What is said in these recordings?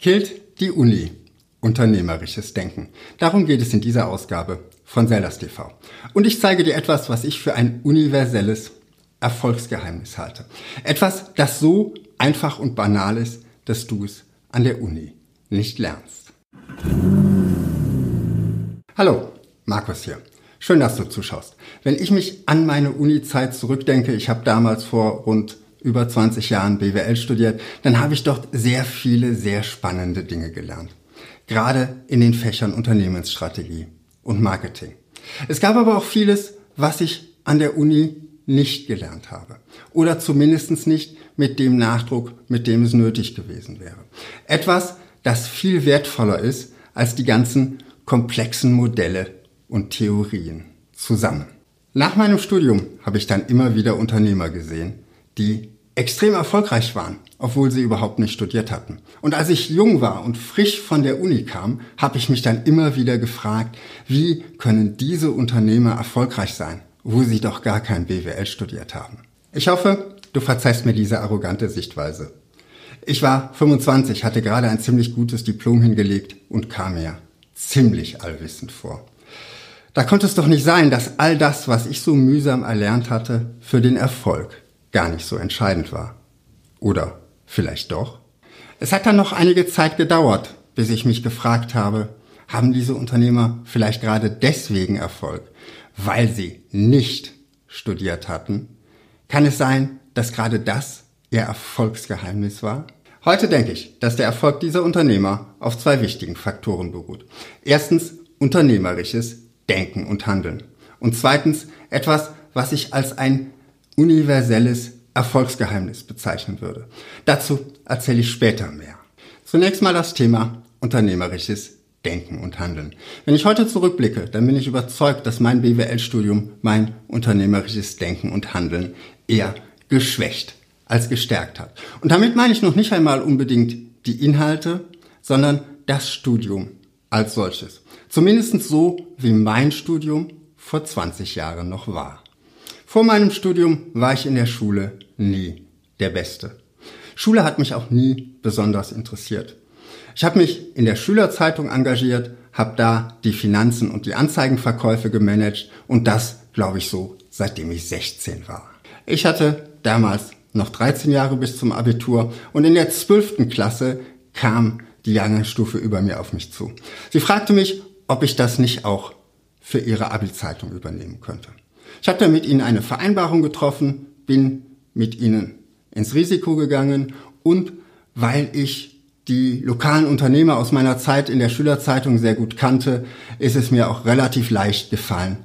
Killt die Uni. Unternehmerisches Denken. Darum geht es in dieser Ausgabe von Sellers TV. Und ich zeige dir etwas, was ich für ein universelles Erfolgsgeheimnis halte. Etwas, das so einfach und banal ist, dass du es an der Uni nicht lernst. Hallo, Markus hier. Schön, dass du zuschaust. Wenn ich mich an meine Uni-Zeit zurückdenke, ich habe damals vor rund über 20 Jahren BWL studiert, dann habe ich dort sehr viele sehr spannende Dinge gelernt. Gerade in den Fächern Unternehmensstrategie und Marketing. Es gab aber auch vieles, was ich an der Uni nicht gelernt habe. Oder zumindest nicht mit dem Nachdruck, mit dem es nötig gewesen wäre. Etwas, das viel wertvoller ist als die ganzen komplexen Modelle und Theorien zusammen. Nach meinem Studium habe ich dann immer wieder Unternehmer gesehen, die extrem erfolgreich waren, obwohl sie überhaupt nicht studiert hatten. Und als ich jung war und frisch von der Uni kam, habe ich mich dann immer wieder gefragt, wie können diese Unternehmer erfolgreich sein, wo sie doch gar kein BWL studiert haben. Ich hoffe, du verzeihst mir diese arrogante Sichtweise. Ich war 25, hatte gerade ein ziemlich gutes Diplom hingelegt und kam mir ziemlich allwissend vor. Da konnte es doch nicht sein, dass all das, was ich so mühsam erlernt hatte, für den Erfolg gar nicht so entscheidend war. Oder vielleicht doch? Es hat dann noch einige Zeit gedauert, bis ich mich gefragt habe, haben diese Unternehmer vielleicht gerade deswegen Erfolg, weil sie nicht studiert hatten? Kann es sein, dass gerade das ihr Erfolgsgeheimnis war? Heute denke ich, dass der Erfolg dieser Unternehmer auf zwei wichtigen Faktoren beruht. Erstens unternehmerisches Denken und Handeln. Und zweitens etwas, was ich als ein universelles Erfolgsgeheimnis bezeichnen würde. Dazu erzähle ich später mehr. Zunächst mal das Thema unternehmerisches Denken und Handeln. Wenn ich heute zurückblicke, dann bin ich überzeugt, dass mein BWL-Studium mein unternehmerisches Denken und Handeln eher geschwächt als gestärkt hat. Und damit meine ich noch nicht einmal unbedingt die Inhalte, sondern das Studium als solches. Zumindest so, wie mein Studium vor 20 Jahren noch war. Vor meinem Studium war ich in der Schule nie der Beste. Schule hat mich auch nie besonders interessiert. Ich habe mich in der Schülerzeitung engagiert, habe da die Finanzen und die Anzeigenverkäufe gemanagt und das, glaube ich, so, seitdem ich 16 war. Ich hatte damals noch 13 Jahre bis zum Abitur und in der 12. Klasse kam die Jahrgangsstufe über mir auf mich zu. Sie fragte mich, ob ich das nicht auch für ihre Abi-Zeitung übernehmen könnte. Ich habe dann mit ihnen eine Vereinbarung getroffen, bin mit ihnen ins Risiko gegangen und weil ich die lokalen Unternehmer aus meiner Zeit in der Schülerzeitung sehr gut kannte, ist es mir auch relativ leicht gefallen,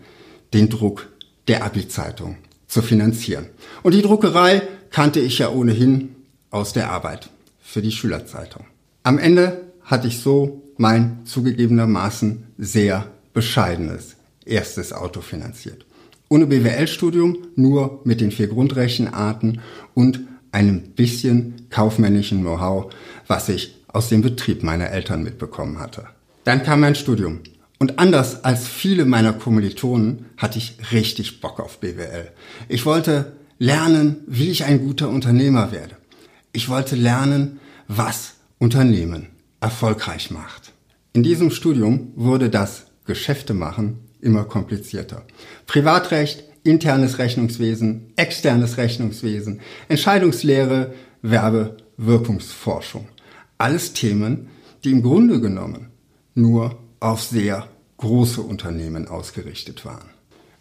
den Druck der Abi-Zeitung zu finanzieren. Und die Druckerei kannte ich ja ohnehin aus der Arbeit für die Schülerzeitung. Am Ende hatte ich so mein zugegebenermaßen sehr bescheidenes erstes Auto finanziert ohne BWL-Studium, nur mit den vier Grundrechenarten und einem bisschen kaufmännischen Know-how, was ich aus dem Betrieb meiner Eltern mitbekommen hatte. Dann kam mein Studium. Und anders als viele meiner Kommilitonen hatte ich richtig Bock auf BWL. Ich wollte lernen, wie ich ein guter Unternehmer werde. Ich wollte lernen, was Unternehmen erfolgreich macht. In diesem Studium wurde das Geschäfte machen immer komplizierter. Privatrecht, internes Rechnungswesen, externes Rechnungswesen, Entscheidungslehre, Werbe, Wirkungsforschung. Alles Themen, die im Grunde genommen nur auf sehr große Unternehmen ausgerichtet waren.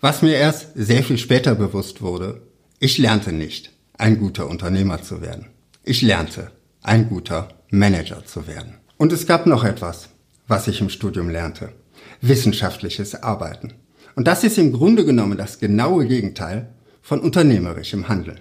Was mir erst sehr viel später bewusst wurde, ich lernte nicht, ein guter Unternehmer zu werden. Ich lernte, ein guter Manager zu werden. Und es gab noch etwas, was ich im Studium lernte wissenschaftliches Arbeiten. Und das ist im Grunde genommen das genaue Gegenteil von unternehmerischem Handeln.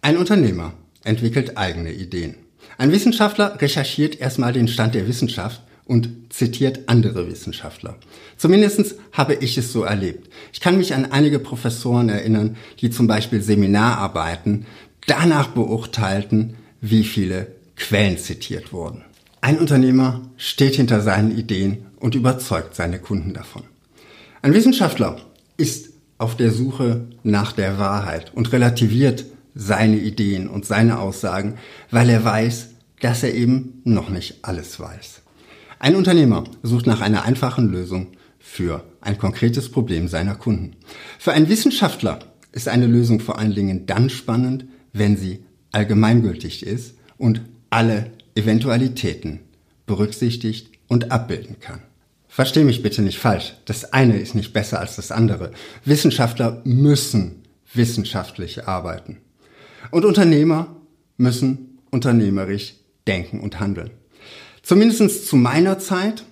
Ein Unternehmer entwickelt eigene Ideen. Ein Wissenschaftler recherchiert erstmal den Stand der Wissenschaft und zitiert andere Wissenschaftler. Zumindest habe ich es so erlebt. Ich kann mich an einige Professoren erinnern, die zum Beispiel Seminararbeiten danach beurteilten, wie viele Quellen zitiert wurden. Ein Unternehmer steht hinter seinen Ideen und überzeugt seine Kunden davon. Ein Wissenschaftler ist auf der Suche nach der Wahrheit und relativiert seine Ideen und seine Aussagen, weil er weiß, dass er eben noch nicht alles weiß. Ein Unternehmer sucht nach einer einfachen Lösung für ein konkretes Problem seiner Kunden. Für einen Wissenschaftler ist eine Lösung vor allen Dingen dann spannend, wenn sie allgemeingültig ist und alle Eventualitäten berücksichtigt und abbilden kann. Versteh mich bitte nicht falsch. Das eine ist nicht besser als das andere. Wissenschaftler müssen wissenschaftlich arbeiten. Und Unternehmer müssen unternehmerisch denken und handeln. Zumindest zu meiner Zeit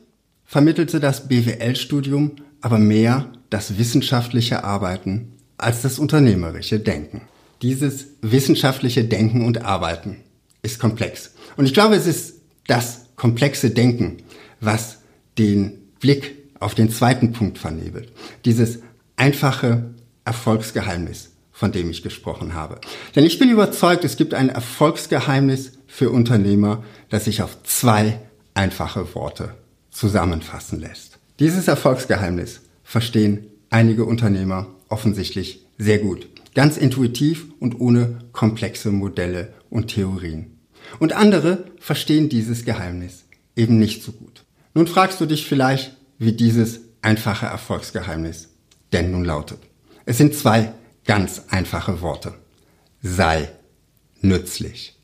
vermittelte das BWL-Studium aber mehr das wissenschaftliche Arbeiten als das unternehmerische Denken. Dieses wissenschaftliche Denken und Arbeiten ist komplex. Und ich glaube, es ist das komplexe Denken, was den Blick auf den zweiten Punkt vernebelt. Dieses einfache Erfolgsgeheimnis, von dem ich gesprochen habe. Denn ich bin überzeugt, es gibt ein Erfolgsgeheimnis für Unternehmer, das sich auf zwei einfache Worte zusammenfassen lässt. Dieses Erfolgsgeheimnis verstehen einige Unternehmer offensichtlich sehr gut. Ganz intuitiv und ohne komplexe Modelle und Theorien. Und andere verstehen dieses Geheimnis eben nicht so gut. Nun fragst du dich vielleicht, wie dieses einfache Erfolgsgeheimnis denn nun lautet. Es sind zwei ganz einfache Worte. Sei nützlich.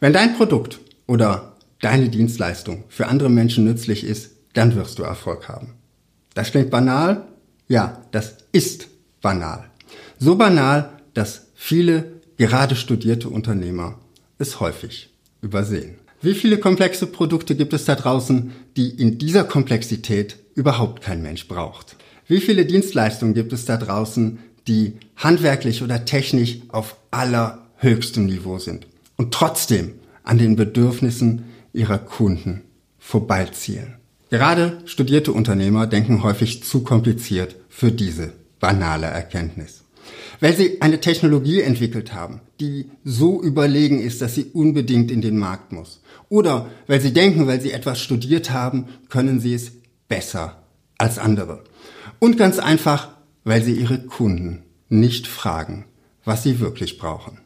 Wenn dein Produkt oder deine Dienstleistung für andere Menschen nützlich ist, dann wirst du Erfolg haben. Das klingt banal? Ja, das ist banal. So banal, dass viele gerade studierte Unternehmer es häufig übersehen. Wie viele komplexe Produkte gibt es da draußen, die in dieser Komplexität überhaupt kein Mensch braucht? Wie viele Dienstleistungen gibt es da draußen, die handwerklich oder technisch auf allerhöchstem Niveau sind und trotzdem an den Bedürfnissen ihrer Kunden vorbeiziehen? Gerade studierte Unternehmer denken häufig zu kompliziert für diese banale Erkenntnis weil sie eine Technologie entwickelt haben, die so überlegen ist, dass sie unbedingt in den Markt muss. Oder weil sie denken, weil sie etwas studiert haben, können sie es besser als andere. Und ganz einfach, weil sie ihre Kunden nicht fragen, was sie wirklich brauchen.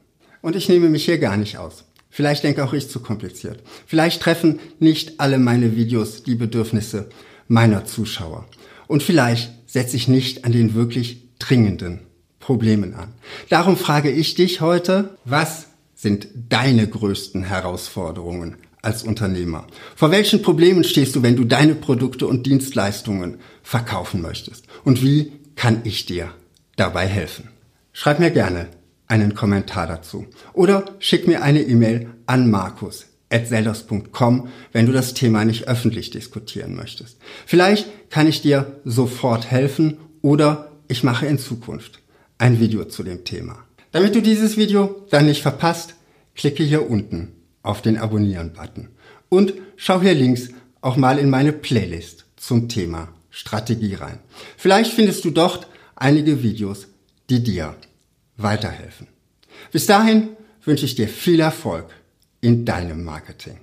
Und ich nehme mich hier gar nicht aus. Vielleicht denke auch ich zu kompliziert. Vielleicht treffen nicht alle meine Videos die Bedürfnisse meiner Zuschauer. Und vielleicht setze ich nicht an den wirklich dringenden Problemen an. Darum frage ich dich heute, was sind deine größten Herausforderungen als Unternehmer? Vor welchen Problemen stehst du, wenn du deine Produkte und Dienstleistungen verkaufen möchtest? Und wie kann ich dir dabei helfen? Schreib mir einen Kommentar dazu oder schick mir eine E-Mail an Markus wenn du das Thema nicht öffentlich diskutieren möchtest. Vielleicht kann ich dir sofort helfen oder ich mache in Zukunft ein Video zu dem Thema. Damit du dieses Video dann nicht verpasst, klicke hier unten auf den Abonnieren-Button und schau hier links auch mal in meine Playlist zum Thema Strategie rein. Vielleicht findest du dort einige Videos, die dir weiterhelfen. Bis dahin wünsche ich dir viel Erfolg in deinem Marketing.